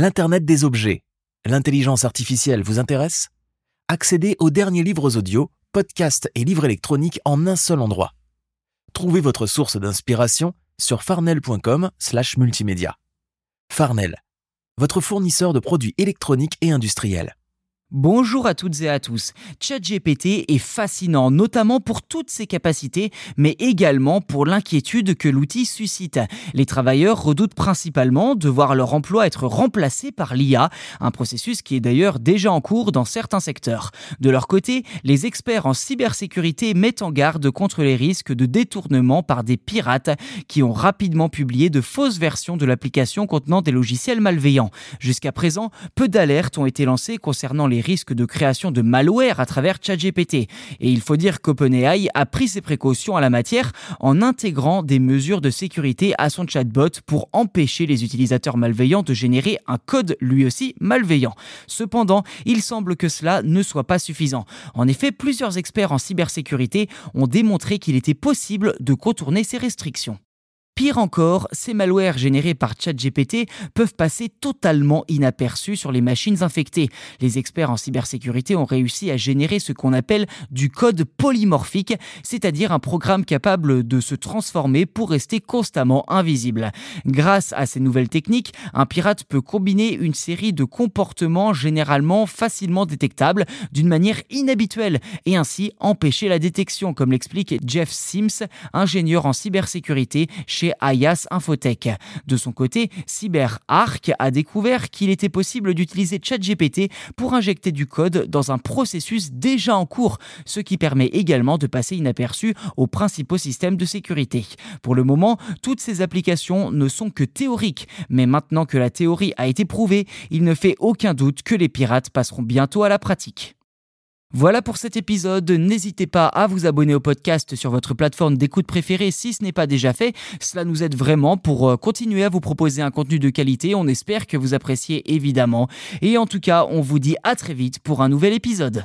L'Internet des objets, l'intelligence artificielle vous intéresse? Accédez aux derniers livres audio, podcasts et livres électroniques en un seul endroit. Trouvez votre source d'inspiration sur farnel.com/multimédia. Farnel, votre fournisseur de produits électroniques et industriels. Bonjour à toutes et à tous. ChatGPT est fascinant, notamment pour toutes ses capacités, mais également pour l'inquiétude que l'outil suscite. Les travailleurs redoutent principalement de voir leur emploi être remplacé par l'IA, un processus qui est d'ailleurs déjà en cours dans certains secteurs. De leur côté, les experts en cybersécurité mettent en garde contre les risques de détournement par des pirates qui ont rapidement publié de fausses versions de l'application contenant des logiciels malveillants. Jusqu'à présent, peu d'alertes ont été lancées concernant les risques de création de malware à travers ChatGPT. Et il faut dire qu'OpenAI a pris ses précautions à la matière en intégrant des mesures de sécurité à son chatbot pour empêcher les utilisateurs malveillants de générer un code lui aussi malveillant. Cependant, il semble que cela ne soit pas suffisant. En effet, plusieurs experts en cybersécurité ont démontré qu'il était possible de contourner ces restrictions. Pire encore, ces malwares générés par ChatGPT peuvent passer totalement inaperçus sur les machines infectées. Les experts en cybersécurité ont réussi à générer ce qu'on appelle du code polymorphique, c'est-à-dire un programme capable de se transformer pour rester constamment invisible. Grâce à ces nouvelles techniques, un pirate peut combiner une série de comportements généralement facilement détectables d'une manière inhabituelle et ainsi empêcher la détection, comme l'explique Jeff Sims, ingénieur en cybersécurité chez Ayas Infotech. De son côté, CyberArk a découvert qu'il était possible d'utiliser ChatGPT pour injecter du code dans un processus déjà en cours, ce qui permet également de passer inaperçu aux principaux systèmes de sécurité. Pour le moment, toutes ces applications ne sont que théoriques, mais maintenant que la théorie a été prouvée, il ne fait aucun doute que les pirates passeront bientôt à la pratique. Voilà pour cet épisode. N'hésitez pas à vous abonner au podcast sur votre plateforme d'écoute préférée si ce n'est pas déjà fait. Cela nous aide vraiment pour euh, continuer à vous proposer un contenu de qualité. On espère que vous appréciez évidemment. Et en tout cas, on vous dit à très vite pour un nouvel épisode.